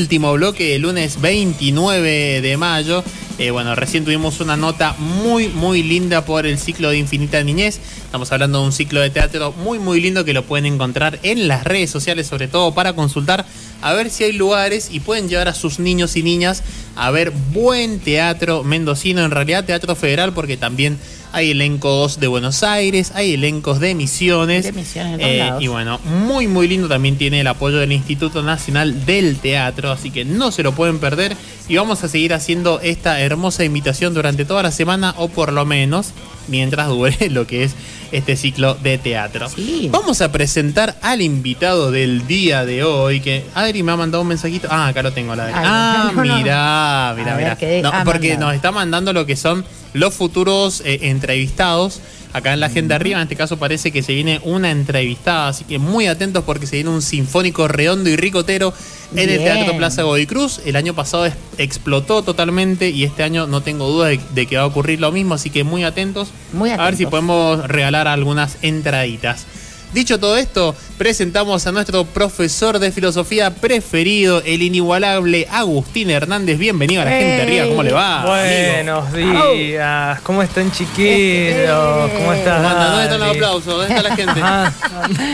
último bloque del lunes 29 de mayo. Eh, bueno, recién tuvimos una nota muy, muy linda por el ciclo de Infinita Niñez. Estamos hablando de un ciclo de teatro muy, muy lindo que lo pueden encontrar en las redes sociales, sobre todo para consultar a ver si hay lugares y pueden llevar a sus niños y niñas a ver buen teatro mendocino, en realidad teatro federal, porque también hay elencos de Buenos Aires, hay elencos de Misiones. De Misiones, de lados. Y bueno, muy muy lindo también tiene el apoyo del Instituto Nacional del Teatro, así que no se lo pueden perder. Y vamos a seguir haciendo esta hermosa invitación durante toda la semana, o por lo menos mientras dure lo que es este ciclo de teatro. Sí. Vamos a presentar al invitado del día de hoy, que Adri me ha mandado un mensajito. Ah, acá lo tengo, la Adri. Ay, Ah, no, no. mirá, A mirá, ver, mirá. ¿qué No, ha porque mandado? nos está mandando lo que son los futuros eh, entrevistados. Acá en la agenda arriba, en este caso parece que se viene una entrevistada, así que muy atentos porque se viene un sinfónico redondo y ricotero en el. Teatro Plaza Godoy Cruz. El año pasado es- explotó totalmente y este año no tengo duda de, de que va a ocurrir lo mismo, así que muy atentos. Muy A ver si atentos. podemos regalar algunas entraditas. Dicho todo esto, presentamos a nuestro profesor de filosofía preferido, el inigualable Agustín Hernández. Bienvenido a la gente arriba, ¿cómo le va? amigo? Buenos días, ¿cómo están chiquitos? ¿Cómo estás? ¿Cómo anda? ¿Dónde están los aplausos? ¿Dónde está la gente? Ah,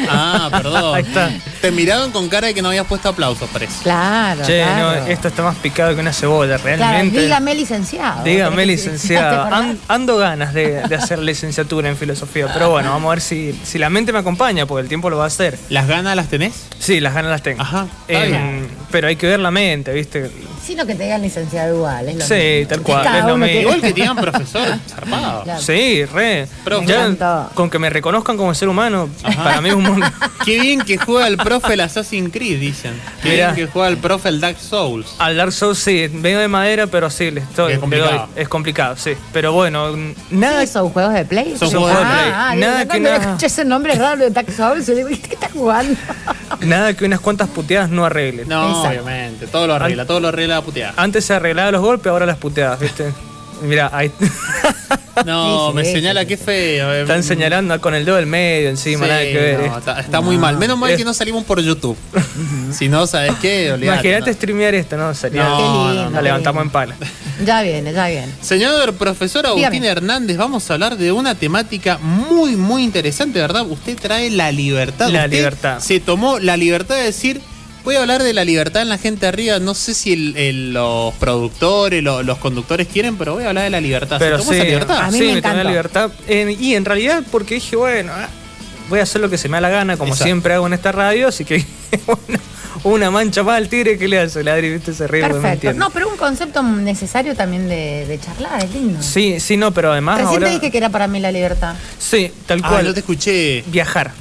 Ah, perdón. Ahí está. Te miraron con cara de que no habías puesto aplausos, parece. Claro. che, claro. no, esto está más picado que una cebolla, Claro, realmente. dígame licenciado. Dígame, licenciado. Ando ganas de, de hacer licenciatura en filosofía, pero bueno, vamos a ver si, si la mente me acompaña, porque el tiempo lo va a hacer. ¿Las ganas las tenés? Sí, las ganas las tengo. Ajá, Em, pero hay que ver la mente, ¿viste? Sino que te digan licenciado igual. Es lo Sí, mismo. tal cual, es lo mismo. Igual que te digan profesor, zarpado. Claro. Sí, re. Me Ya, con que me reconozcan como ser humano, Ajá. para mí es un mundo. Qué bien que juega el profe el Assassin's Creed, dicen. Qué Mirá. bien que juega el profe el Dark Souls. Al Dark Souls sí, medio de madera, pero sí, le estoy. Es le complicado. doy. Es complicado, sí. Pero bueno, nada. ¿Qué son juegos de play? Son Sí. juegos de play. ah, Nada digo, que cuando nada. escuché ese nombre raro de Dark Souls, yo digo, ¿qué estás jugando? Nada que unas cuantas puteadas no arreglen. No, Exacto. obviamente. Todo lo arregla, todo lo arregla la puteada. Antes se arreglaba los golpes, ahora las puteadas, ¿viste? Mira, ahí No, me sí, señala sí, qué feo. eh. están señalando con el dedo del medio encima, Sí, nada que ver. no, está, muy mal. Menos mal Es- que no salimos por YouTube. si no, ¿sabes qué? Olvidate, Imagínate no. streamear esto, ¿no? Sería. La levantamos en pala. Ya viene, ya viene. Señor profesor Agustín Dígame. Hernández, vamos a hablar de una temática muy, muy interesante, ¿verdad? Usted trae la libertad. La Usted libertad. Se tomó la libertad de decir, voy a hablar de la libertad en la gente arriba. No sé si el- el- los productores, lo- los conductores quieren, pero voy a hablar de la libertad. Pero ¿Se tomó sí, esa libertad? A mí sí, me me tomé la libertad. Eh, y en realidad, porque dije, bueno, ah, voy a hacer lo que se me da la gana, como Exacto. siempre hago en esta radio, así que bueno, una mancha más al tigre que le hace, la Adri, ¿viste? Se ríe Perfecto. No, pero un concepto necesario también de, de charlar, es lindo. Sí, sí, no, pero además Recién ahora... te dije que era para mí la libertad. Sí, tal Ah, cual. no te escuché. Viajar.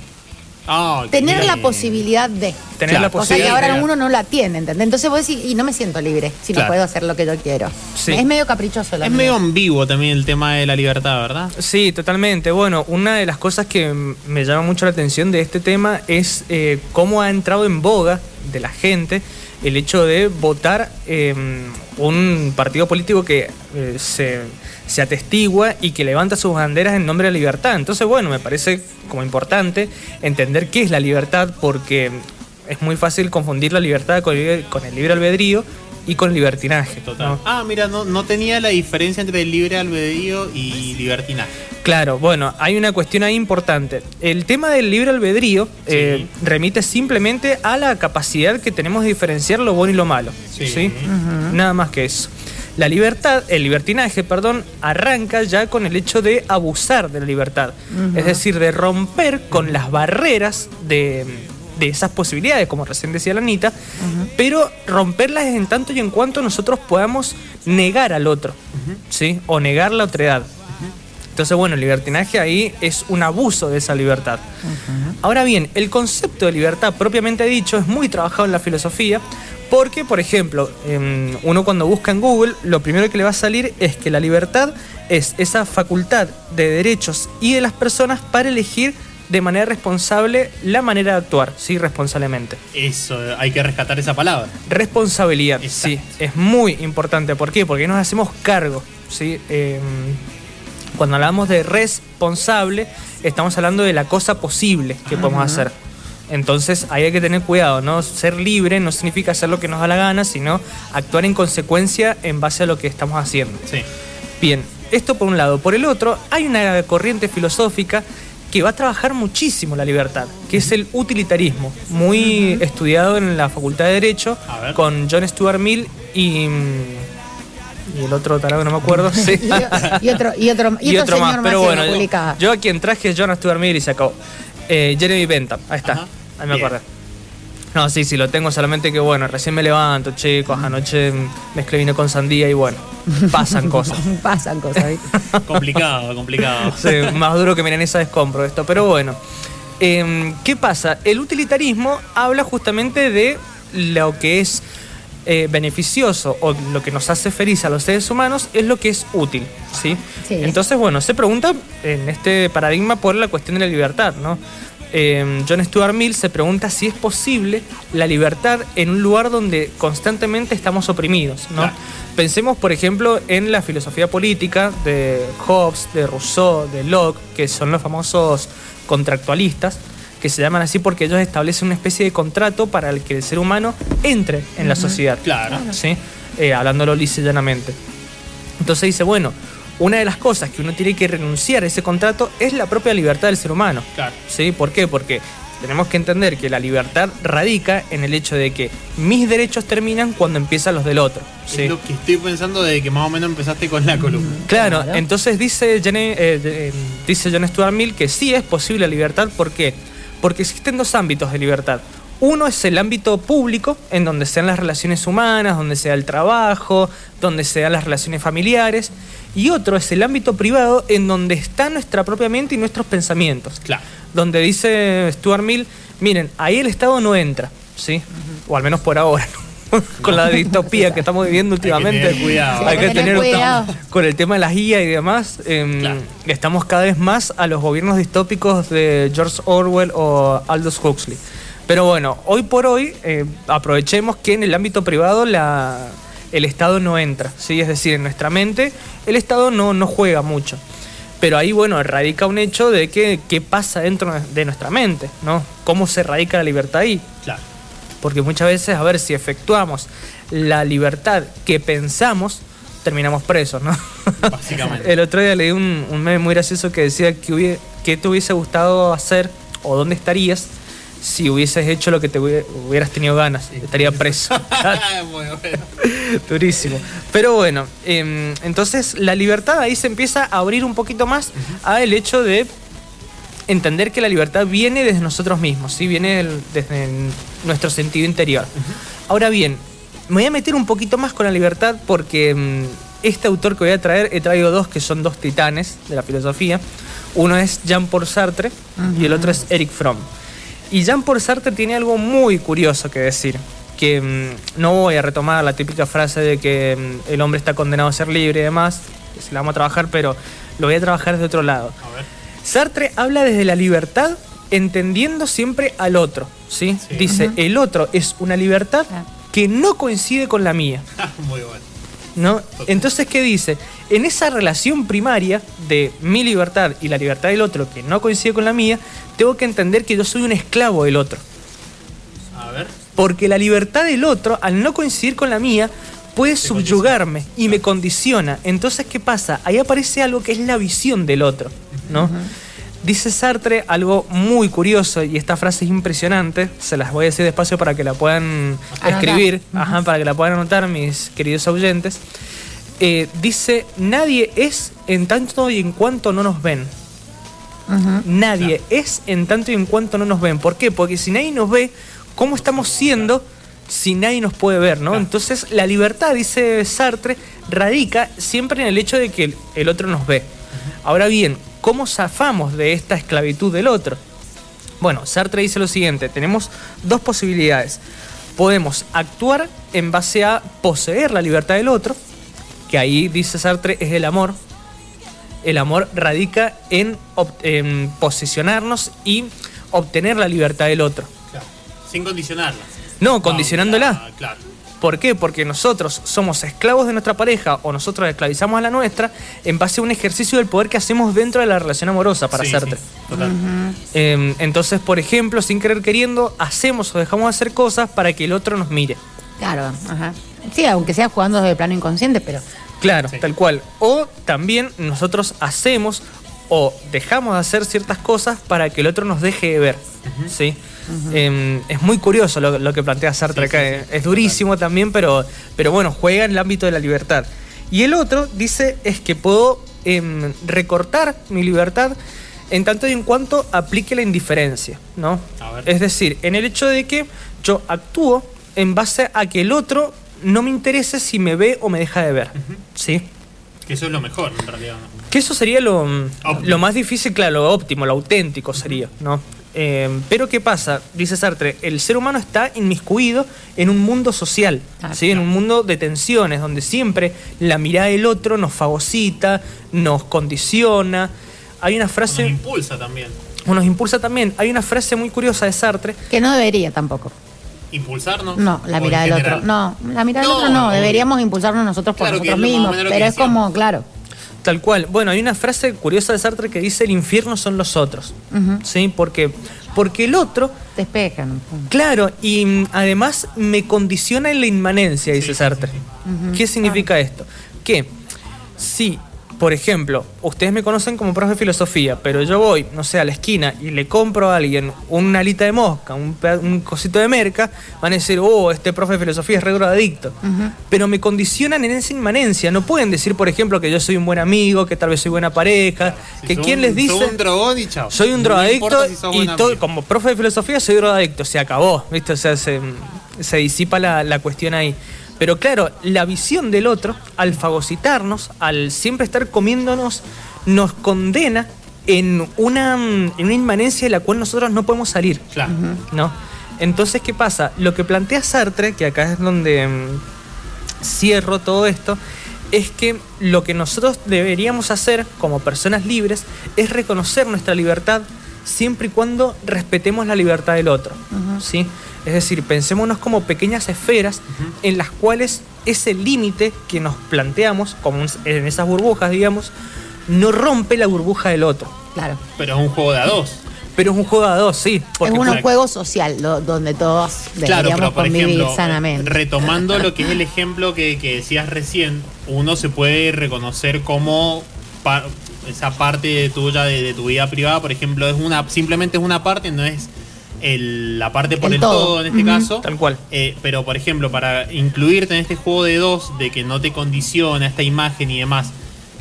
Ah, Tener la posibilidad de. Tener Claro. la O sea que posibilidad. ahora uno no la tiene, ¿entendés? Entonces vos decís, y no me siento libre si Claro. no puedo hacer lo que yo quiero. Sí. Es medio caprichoso lo Es mío. medio ambiguo también el tema de la libertad, ¿verdad? Sí, totalmente. Bueno, una de las cosas que me llama mucho la atención de este tema es eh, cómo ha entrado en boga de la gente el hecho de votar eh, un partido político que eh, se, se atestigua y que levanta sus banderas en nombre de la libertad. Entonces, bueno, me parece como importante entender qué es la libertad porque es muy fácil confundir la libertad con el, con el libre albedrío y con libertinaje. Total. ¿no? Ah, mira, no, no tenía la diferencia entre el libre albedrío y libertinaje. Claro, bueno, hay una cuestión ahí importante. El tema del libre albedrío eh, remite simplemente a la capacidad que tenemos de diferenciar lo bueno y lo malo. Sí. ¿sí? Nada más que eso. La libertad, el libertinaje, perdón, arranca ya con el hecho de abusar de la libertad. Es decir, de romper con las barreras de, de esas posibilidades, como recién decía la Anita, pero romperlas en tanto y en cuanto nosotros podamos negar al otro, ¿sí? O negar la otredad. Entonces, bueno, el libertinaje ahí es un abuso de esa libertad. Ahora bien, el concepto de libertad propiamente dicho es muy trabajado en la filosofía porque, por ejemplo, em, uno cuando busca en Google, lo primero que le va a salir es que la libertad es esa facultad de derechos y de las personas para elegir de manera responsable la manera de actuar, sí, responsablemente. Eso, hay que rescatar esa palabra. Responsabilidad, sí, es muy importante. ¿Por qué? Porque nos hacemos cargo, ¿sí? Eh, cuando hablamos de responsable, estamos hablando de la cosa posible que podemos hacer. Entonces ahí hay que tener cuidado, ¿no? Ser libre no significa hacer lo que nos da la gana, sino actuar en consecuencia en base a lo que estamos haciendo. Sí. Bien, esto por un lado. Por el otro, hay una corriente filosófica que va a trabajar muchísimo la libertad, que es el utilitarismo, muy estudiado en la Facultad de Derecho con John Stuart Mill y, y el otro tarado no me acuerdo. sí. y, y otro, y otro, y y otro otro más, pero bueno, yo, yo a quien traje es John Stuart Mill y se acabó. Eh, Jeremy Bentham, ahí está, Ajá. ahí me Bien. acordé. No, sí, sí, lo tengo, solamente que bueno, recién me levanto, chicos, anoche mezclé vino con sandía y bueno, pasan cosas. Pasan cosas, ¿viste? Complicado, complicado. Sí, más duro que milanesa descompro esto. Pero bueno, em, ¿qué pasa? El utilitarismo habla justamente de lo que es eh, beneficioso o lo que nos hace feliz a los seres humanos es lo que es útil, ¿sí? Sí. Entonces, bueno, se pregunta en este paradigma por la cuestión de la libertad, ¿no? Em, John Stuart Mill se pregunta si es posible la libertad en un lugar donde constantemente estamos oprimidos, ¿no? Claro. Pensemos, por ejemplo, en la filosofía política de Hobbes, de Rousseau, de Locke, que son los famosos contractualistas, que se llaman así porque ellos establecen una especie de contrato para el que el ser humano entre en la sociedad. Claro. ¿sí? Eh, hablándolo lisa y llanamente. Entonces dice, bueno, una de las cosas que uno tiene que renunciar a ese contrato es la propia libertad del ser humano. Claro. ¿Sí? ¿Por qué? Porque tenemos que entender que la libertad radica en el hecho de que mis derechos terminan cuando empiezan los del otro. ¿sí? Es lo que estoy pensando de que más o menos empezaste con la columna. Claro, Claro. entonces dice, eh, de- eh, dice John Stuart Mill que sí es posible la libertad. ¿Por qué? Porque existen dos ámbitos de libertad. Uno es el ámbito público, en donde sean las relaciones humanas, donde sea el trabajo, donde sean las relaciones familiares. Y otro es el ámbito privado, en donde está nuestra propia mente y nuestros pensamientos. Claro. Donde dice Stuart Mill, miren, ahí el Estado no entra, ¿sí? O al menos por ahora, ¿no? Con la distopía que estamos viviendo Hay que últimamente. tener cuidado. Hay que tener cuidado. con el tema de las guías y demás, em, Claro. estamos cada vez más a los gobiernos distópicos de George Orwell o Aldous Huxley. Pero bueno, hoy por hoy eh, aprovechemos que en el ámbito privado la, el Estado no entra, ¿sí? es decir, en nuestra mente el Estado no, no juega mucho. Pero ahí, bueno, radica un hecho de que qué pasa dentro de nuestra mente, ¿no? ¿Cómo se radica la libertad ahí? Claro. Porque muchas veces, a ver, si efectuamos la libertad que pensamos, terminamos presos, ¿no? Básicamente. El otro día leí un, un meme muy gracioso que decía que, hubie- que te hubiese gustado hacer o dónde estarías si hubieses hecho lo que te hubie- hubieras tenido ganas. Estaría preso. Muy bueno. Durísimo. Pero bueno, em, entonces la libertad ahí se empieza a abrir un poquito más a el hecho de entender que la libertad viene desde nosotros mismos, ¿sí? viene del- desde nuestro sentido interior. Ahora bien, me voy a meter un poquito más con la libertad porque mm, este autor que voy a traer, he traído dos que son dos titanes de la filosofía. Uno es Jean-Paul Sartre y el otro es Eric Fromm. Y Jean-Paul Sartre tiene algo muy curioso que decir, que mm, no voy a retomar la típica frase de que mm, el hombre está condenado a ser libre y demás, que se la vamos a trabajar, pero lo voy a trabajar desde otro lado. A ver. Sartre habla desde la libertad entendiendo siempre al otro, ¿sí? Sí. Dice, el otro es una libertad que no coincide con la mía, Muy bueno. ¿no? Entonces, ¿qué dice? En esa relación primaria de mi libertad y la libertad del otro que no coincide con la mía, tengo que entender que yo soy un esclavo del otro. A ver. Porque la libertad del otro, al no coincidir con la mía, puede subyugarme y me condiciona. Entonces, ¿qué pasa? Ahí aparece algo que es la visión del otro, ¿no? Dice Sartre algo muy curioso y esta frase es impresionante, se las voy a decir despacio para que la puedan Anotar. escribir, ajá, para que la puedan anotar mis queridos oyentes. Eh, dice, nadie es en tanto y en cuanto no nos ven. Nadie es en tanto y en cuanto no nos ven. ¿Por qué? Porque si nadie nos ve, ¿cómo estamos siendo si nadie nos puede ver? ¿no? Claro. Entonces, la libertad, dice Sartre, radica siempre en el hecho de que el otro nos ve. Ahora bien, ¿cómo zafamos de esta esclavitud del otro? Bueno, Sartre dice lo siguiente, tenemos dos posibilidades. Podemos actuar en base a poseer la libertad del otro, que ahí, dice Sartre, es el amor, el amor radica en, posicionarnos y obtener la libertad del otro. Claro. Sin condicionarla. No, condicionándola. Claro. ¿Por qué? Porque nosotros somos esclavos de nuestra pareja o nosotros esclavizamos a la nuestra en base a un ejercicio del poder que hacemos dentro de la relación amorosa para Sí, hacerte. sí, total. Eh, entonces, por ejemplo, sin querer queriendo, hacemos o dejamos de hacer cosas para que el otro nos mire. Claro, ajá. Sí, aunque sea jugando desde el plano inconsciente, pero Claro, Sí. tal cual. O también nosotros hacemos o dejamos de hacer ciertas cosas para que el otro nos deje de ver. ¿sí? Em, es muy curioso lo, lo que plantea Sartre Sí, acá. sí, sí. Es durísimo también, pero, pero bueno, juega en el ámbito de la libertad. Y el otro dice es que puedo em, recortar mi libertad en tanto y en cuanto aplique la indiferencia, ¿no? Es decir, en el hecho de que yo actúo en base a que el otro no me interese si me ve o me deja de ver. ¿Sí? Que eso es lo mejor, en realidad. Que eso sería lo, lo más difícil, claro, lo óptimo, lo auténtico sería, ¿no? Eh, pero ¿qué pasa? Dice Sartre, el ser humano está inmiscuido en un mundo social, Ah, ¿sí? en un mundo de tensiones, donde siempre la mirada del otro nos fagocita, nos condiciona. Hay una Nos frase, impulsa también. o nos impulsa también, hay una frase muy curiosa de Sartre, que no debería tampoco. ¿Impulsarnos? No, la ¿O mirada del otro. No, la mirada No, del otro no. Deberíamos impulsarnos nosotros por Claro nosotros mismos. Pero es como, claro. Tal cual. Bueno, hay una frase curiosa de Sartre que dice el infierno son los otros. Ujú. ¿Sí? Porque, porque el otro, Despejan. claro, y además me condiciona en la inmanencia, dice Sí, sí, Sartre. ¿Qué significa esto? Que si, por ejemplo, ustedes me conocen como profe de filosofía, pero yo voy, no sé, a la esquina y le compro a alguien una alita de mosca, un, cosito de merca, van a decir, oh, este profe de filosofía es re drogadicto. Pero me condicionan en esa inmanencia. No pueden decir, por ejemplo, que yo soy un buen amigo, que tal vez soy buena pareja, Si que quién un- les dice... un drogón y chao. Soy un No drogadicto si y todo, como profe de filosofía soy drogadicto, se acabó, ¿viste? O sea, se, se disipa la, la cuestión ahí. Pero claro, la visión del otro, al fagocitarnos, al siempre estar comiéndonos, nos condena en una, en una inmanencia de la cual nosotros no podemos salir. Claro. ¿no? Entonces, ¿qué pasa? Lo que plantea Sartre, que acá es donde mm, cierro todo esto, es que lo que nosotros deberíamos hacer como personas libres es reconocer nuestra libertad siempre y cuando respetemos la libertad del otro. ¿sí? Es decir, pensémonos como pequeñas esferas en las cuales ese límite que nos planteamos, como en esas burbujas, digamos, no rompe la burbuja del otro. Claro. Pero es un juego de a dos. Pero es un juego a dos, sí. Es un claro. juego social lo- donde todos Claro, deberíamos pero por convivir ejemplo, sanamente. retomando lo que es el ejemplo que, que decías recién, uno se puede reconocer como esa parte tuya de, de tu vida privada, por ejemplo, es una simplemente es una parte, no es el- la parte por El el, todo. todo. en este caso. Tal cual. Eh, pero, por ejemplo, para incluirte en este juego de dos, de que no te condiciona esta imagen y demás,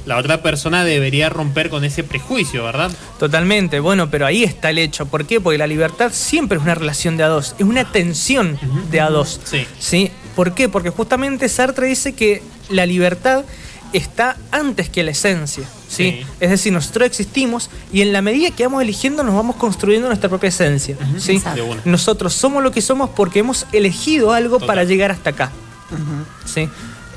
la otra persona debería romper con ese prejuicio, ¿verdad? Totalmente, bueno, pero ahí está el hecho. ¿Por qué? Porque la libertad siempre es una relación de a dos, es una tensión de a dos. Sí. ¿Sí? ¿Por qué? Porque justamente Sartre dice que la libertad está antes que la esencia. ¿sí? Sí. Es decir, nosotros existimos y en la medida que vamos eligiendo nos vamos construyendo nuestra propia esencia. ¿sí? Nosotros somos lo que somos porque hemos elegido algo Total. para llegar hasta acá. ¿sí?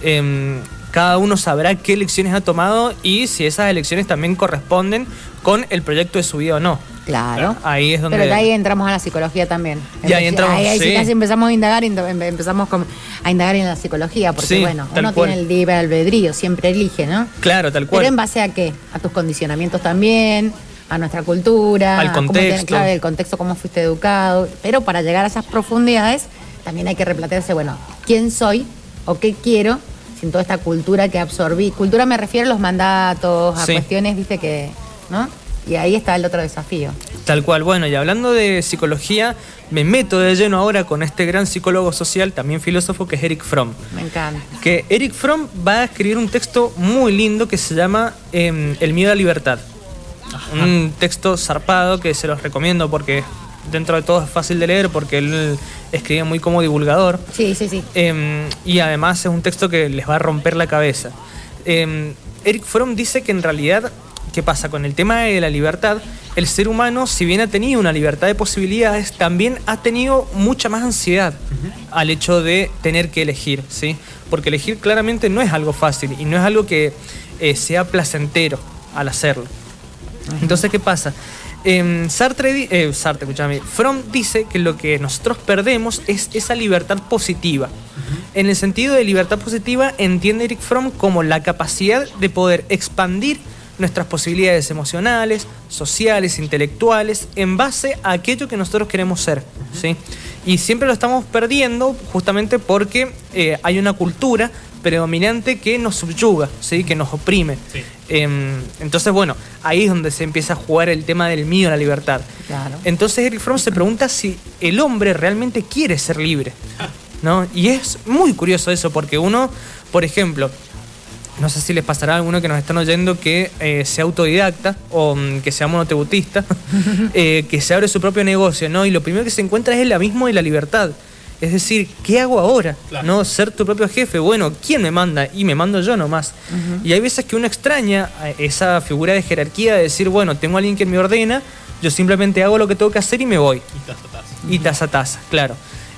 Em, cada uno sabrá qué elecciones ha tomado y si esas elecciones también corresponden con el proyecto de su vida o no. Claro. Ahí es donde... Pero de ahí entramos a la psicología también. Y ahí entramos, ahí, ahí sí casi empezamos a indagar, empezamos con- a indagar en la psicología, porque Sí, bueno, uno cual. tiene el libre albedrío, siempre elige, ¿no? Claro, tal cual. Pero en base a qué? A tus condicionamientos también, a nuestra cultura, Al contexto. te- claro, el contexto, cómo fuiste educado. Pero para llegar a esas profundidades, también hay que replantearse, bueno, ¿quién soy o qué quiero sin toda esta cultura que absorbí? Cultura me refiero a los mandatos, a Sí. cuestiones, viste, que, ¿no? Y ahí está el otro desafío. Tal cual, bueno, y hablando de psicología, me meto de lleno ahora con este gran psicólogo social, también filósofo, que es Eric Fromm. Me encanta. Que Eric Fromm va a escribir un texto muy lindo que se llama em, El miedo a la libertad. Un texto zarpado que se los recomiendo porque dentro de todo es fácil de leer porque él escribe muy como divulgador. Sí, sí, sí. Em, y además es un texto que les va a romper la cabeza. Em, Eric Fromm dice que en realidad, ¿qué pasa? Con el tema de la libertad, el ser humano, si bien ha tenido una libertad de posibilidades, también ha tenido mucha más ansiedad al hecho de tener que elegir, ¿sí? Porque elegir claramente no es algo fácil y no es algo que eh, sea placentero al hacerlo. Entonces, ¿qué pasa? Em, Sartre, eh, Sartre, escúchame, Fromm dice que lo que nosotros perdemos es esa libertad positiva. En el sentido de libertad positiva, entiende Eric Fromm como la capacidad de poder expandir nuestras posibilidades emocionales, sociales, intelectuales, en base a aquello que nosotros queremos ser. ¿sí? Y siempre lo estamos perdiendo justamente porque eh, hay una cultura predominante que nos subyuga, ¿sí? que nos oprime. Sí. Em, entonces, bueno, ahí es donde se empieza a jugar el tema del mío, la libertad. Claro. Entonces Eric Fromm se pregunta si el hombre realmente quiere ser libre. ¿no? Y es muy curioso eso, porque uno, por ejemplo, no sé si les pasará a alguno que nos están oyendo que eh, sea autodidacta o mm, que sea monotributista, eh, que se abre su propio negocio, ¿no? Y lo primero que se encuentra es el abismo de la libertad. Es decir, ¿qué hago ahora? Claro. ¿No? Ser tu propio jefe. Bueno, ¿quién me manda? Y me mando yo nomás. Y hay veces que uno extraña eh, esa figura de jerarquía de decir, bueno, tengo a alguien que me ordena, yo simplemente hago lo que tengo que hacer y me voy Y taza, taza. y taza a taza, claro.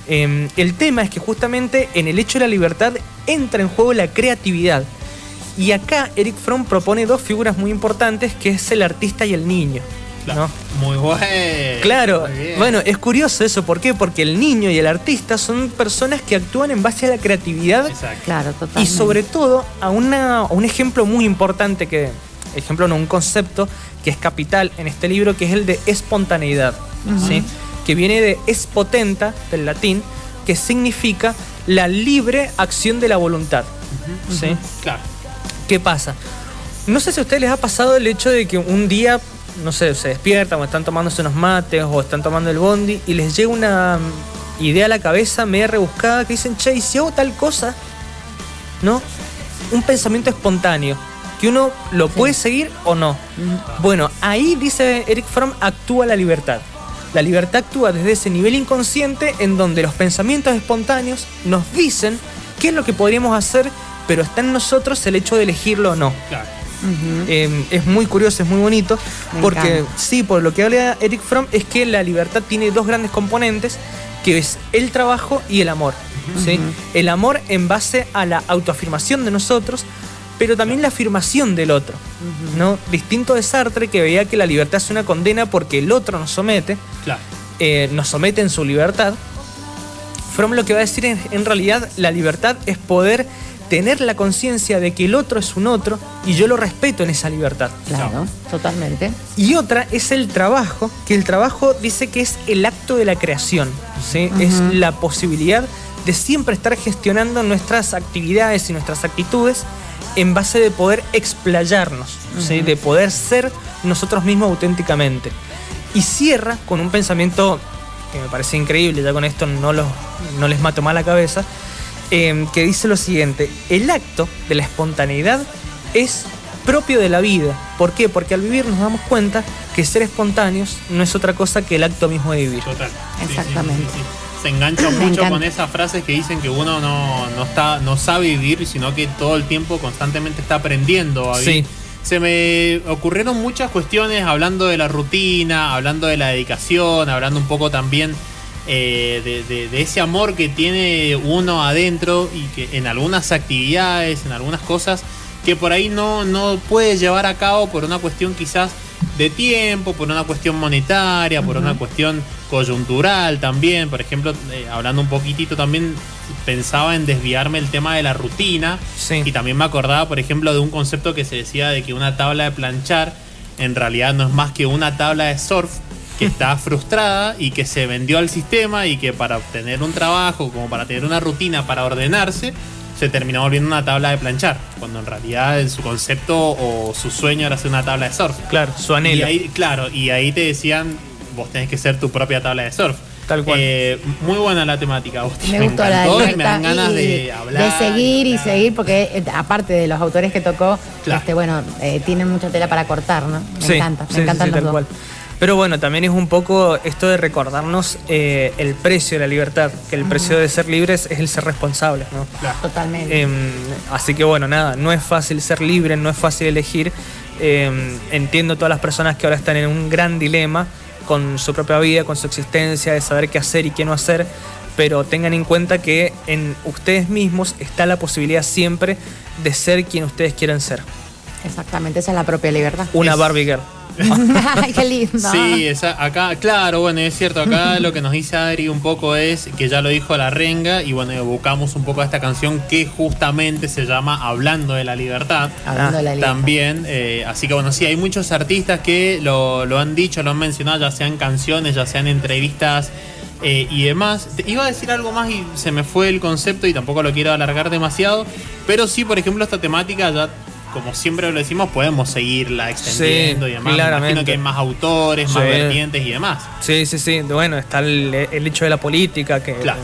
Eh, el tema es que justamente en el hecho de la libertad entra en juego la creatividad. Y acá Eric Fromm propone dos figuras muy importantes, que es el artista y el niño. Claro. ¿no? Muy bueno. Claro, Muy bueno, es curioso eso, ¿por qué? Porque el niño y el artista son personas que actúan en base a la creatividad Exacto. Claro, y totalmente. sobre todo a, una, a un ejemplo muy importante que, ejemplo no, un concepto que es capital en este libro, que es el de espontaneidad, ¿sí? que viene de espotenta, del latín, que significa la libre acción de la voluntad. ¿sí? Claro. ¿Qué pasa? No sé si a ustedes les ha pasado el hecho de que un día, no sé, se despiertan o están tomándose unos mates o están tomando el bondi y les llega una idea a la cabeza media rebuscada que dicen, che, ¿y si hago tal cosa? ¿No? Un pensamiento espontáneo, que uno lo puede seguir o no. Bueno, ahí dice Eric Fromm, actúa la libertad. La libertad actúa desde ese nivel inconsciente en donde los pensamientos espontáneos nos dicen qué es lo que podríamos hacer, pero está en nosotros el hecho de elegirlo o no. Claro. Eh, es muy curioso, es muy bonito, Me porque encanta. sí, por lo que habla Eric Fromm es que la libertad tiene dos grandes componentes, que es el trabajo y el amor. ¿sí? El amor en base a la autoafirmación de nosotros, pero también la afirmación del otro. ¿no? Distinto de Sartre, que veía que la libertad es una condena porque el otro nos somete, Claro. eh, nos somete en su libertad. Fromm lo que va a decir en, en realidad, la libertad es poder tener la conciencia de que el otro es un otro y yo lo respeto en esa libertad. Claro, totalmente. Y otra es el trabajo, que el trabajo dice que es el acto de la creación, ¿sí? es la posibilidad de siempre estar gestionando nuestras actividades y nuestras actitudes en base de poder explayarnos, ¿sí? de poder ser nosotros mismos auténticamente. Y cierra con un pensamiento que me parece increíble, ya con esto no, los- no les mato más la cabeza, eh, que dice lo siguiente, el acto de la espontaneidad es propio de la vida. ¿Por qué? Porque al vivir nos damos cuenta que ser espontáneos no es otra cosa que el acto mismo de vivir. Total. Sí, sí, Exactamente. sí, sí. Se engancha mucho con esas frases que dicen que uno no, no está, no sabe vivir, sino que todo el tiempo constantemente está aprendiendo a vivir. Sí. Se me ocurrieron muchas cuestiones hablando de la rutina, hablando de la dedicación, hablando un poco también eh, de, de- de ese amor que tiene uno adentro y que en algunas actividades, en algunas cosas, que por ahí no, no puede llevar a cabo por una cuestión quizás de tiempo, por una cuestión monetaria, por una cuestión coyuntural también. Por ejemplo, eh, hablando un poquitito también, pensaba en desviarme el tema de la rutina. Sí. Y también me acordaba, por ejemplo, de un concepto que se decía de que una tabla de planchar en realidad no es más que una tabla de surf que está frustrada y que se vendió al sistema y que para obtener un trabajo, como para tener una rutina, para ordenarse, se terminó volviendo una tabla de planchar, cuando en realidad en su concepto o su sueño era hacer una tabla de surf. Claro, su Y anhelo. ahí, claro, y ahí te decían, vos tenés que ser tu propia tabla de surf. Tal cual. Eh, muy buena la temática, Agustín. Me gustó la encantó y me dan ganas y de hablar. de seguir y seguir, porque eh, aparte de los autores que tocó, Claro. este, bueno, eh, tienen mucha tela para cortar, ¿no? Me Sí, encanta, me sí, encantan sí, los tal dos. cual. Pero bueno, también es un poco esto de recordarnos eh, el precio de la libertad, que el precio de ser libres es el ser responsables, ¿no? Claro. Totalmente. Em, así que bueno, nada, no es fácil ser libre, no es fácil elegir. Em, entiendo todas las personas que ahora están en un gran dilema con su propia vida, con su existencia, de saber qué hacer y qué no hacer, pero tengan en cuenta que en ustedes mismos está la posibilidad siempre de ser quien ustedes quieran ser. Exactamente, esa es la propia libertad. Una Es- Barbie Girl. Ay, qué lindo. Sí, esa- acá, claro, bueno, es cierto, acá lo que nos dice Adri un poco es que ya lo dijo la renga y bueno, evocamos un poco a esta canción que justamente se llama Hablando de la Libertad. Hablando de la libertad. También, eh, así que bueno, sí, hay muchos artistas que lo, lo han dicho, lo han mencionado, ya sean canciones, ya sean entrevistas eh, y demás. Te- iba a decir algo más y se me fue el concepto y tampoco lo quiero alargar demasiado, pero sí, por ejemplo, esta temática ya... Como siempre lo decimos, podemos seguirla extendiendo Sí, y demás. Me imagino claramente. que hay más autores, más vertientes y demás. Sí, sí, sí. Bueno, está el, el hecho de la política, que Claro.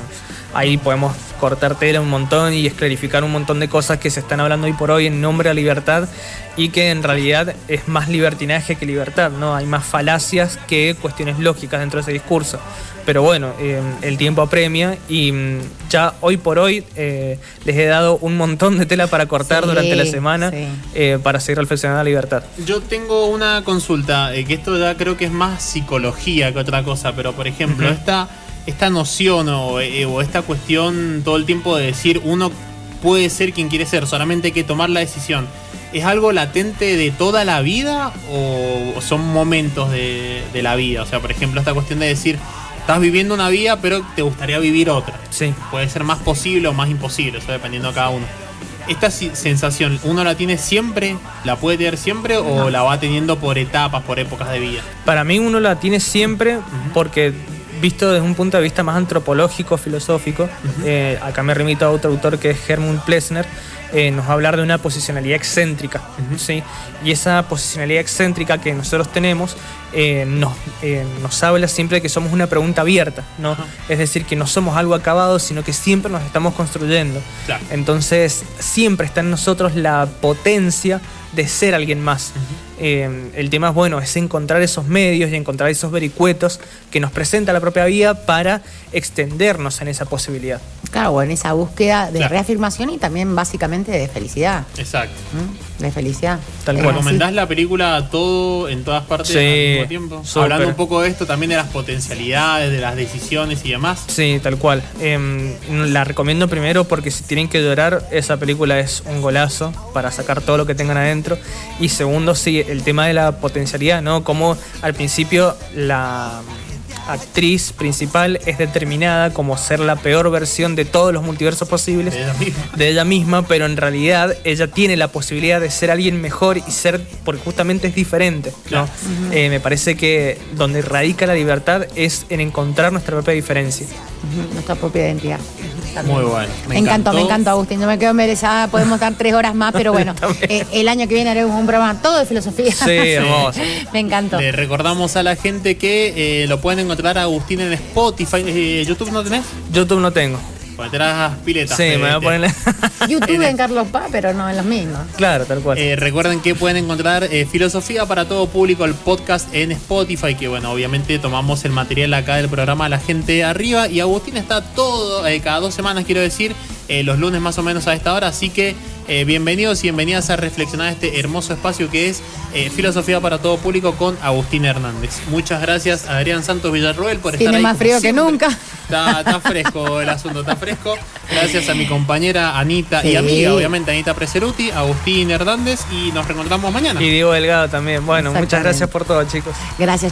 ahí podemos cortar tela un montón y esclarificar un montón de cosas que se están hablando hoy por hoy en nombre de la libertad y que en realidad es más libertinaje que libertad, ¿no? Hay más falacias que cuestiones lógicas dentro de ese discurso. Pero bueno, eh, el tiempo apremia y mm, ya hoy por hoy eh, les he dado un montón de tela para cortar Sí, durante la semana sí. eh, para seguir reflexionando la libertad. Yo tengo una consulta, eh, que esto ya creo que es más psicología que otra cosa, pero por ejemplo, esta, esta noción o, eh, o esta cuestión todo el tiempo de decir uno puede ser quien quiere ser, solamente hay que tomar la decisión. ¿Es algo latente de toda la vida o son momentos de, de la vida? O sea, por ejemplo, esta cuestión de decir, estás viviendo una vida pero te gustaría vivir otra. Sí. Puede ser más posible o más imposible, eso dependiendo de cada uno. ¿Esta sensación uno la tiene siempre? ¿La puede tener siempre o la va teniendo por etapas, por épocas de vida? Para mí uno la tiene siempre porque visto desde un punto de vista más antropológico, filosófico, eh, acá me remito a otro autor que es Hermann Plessner, eh, nos va a hablar de una posicionalidad excéntrica, ¿sí? Y esa posicionalidad excéntrica que nosotros tenemos eh, nos, eh, nos habla siempre de que somos una pregunta abierta, ¿no? Es decir, que no somos algo acabado, sino que siempre nos estamos construyendo. Claro. Entonces, siempre está en nosotros la potencia de ser alguien más. Eh, el tema es, bueno, es encontrar esos medios y encontrar esos vericuetos que nos presenta la propia vida para extendernos en esa posibilidad. Claro, bueno, esa búsqueda de Claro. reafirmación y también básicamente de felicidad. Exacto. ¿m? De felicidad. Tal cual. ¿Recomendás la película todo en todas partes Sí, al mismo tiempo? súper. Hablando un poco de esto, también de las potencialidades, de las decisiones y demás. Sí, tal cual. Em, la recomiendo primero porque si tienen que llorar, esa película es un golazo para sacar todo lo que tengan adentro. Y segundo, sí, el tema de la potencialidad, ¿no? Como al principio la actriz principal es determinada como ser la peor versión de todos los multiversos posibles De ella misma. de ella misma, pero en realidad ella tiene la posibilidad de ser alguien mejor y ser, porque justamente es diferente. ¿no? Eh, me parece que donde radica la libertad es en encontrar nuestra propia diferencia. Nuestra propia identidad. También. Muy bueno. Me, encantó, me encantó, Agustín. Yo me quedo merezada. Podemos estar tres horas más, pero bueno, eh, el año que viene haremos un programa todo de filosofía. Sí, hermoso. me encantó. Le recordamos a la gente que eh, lo pueden encontrar a Agustín en Spotify. Eh, ¿YouTube no tenés? YouTube no tengo. Porque te las piletas. Sí, me voy a poner. YouTube en Carlos Paz, pero no en los mismos. claro, tal cual. Eh, recuerden que pueden encontrar eh, Filosofía para todo público, el podcast en Spotify, que bueno, obviamente tomamos el material acá del programa a la gente arriba y Agustín está todo, eh, cada dos semanas quiero decir, eh, los lunes más o menos a esta hora, así que eh, bienvenidos y bienvenidas a reflexionar este hermoso espacio que es eh, Filosofía para todo público con Agustín Hernández. Muchas gracias a Adrián Santos Villarroel por Tiene estar ahí. más frío que nunca. Está, está fresco el asunto, está fresco. Gracias a mi compañera Anita y Sí. amiga, obviamente Anita Preseruti, Agustín Hernández y nos reencontramos mañana. Y Diego Delgado también. Bueno, muchas gracias por todo, chicos. Gracias.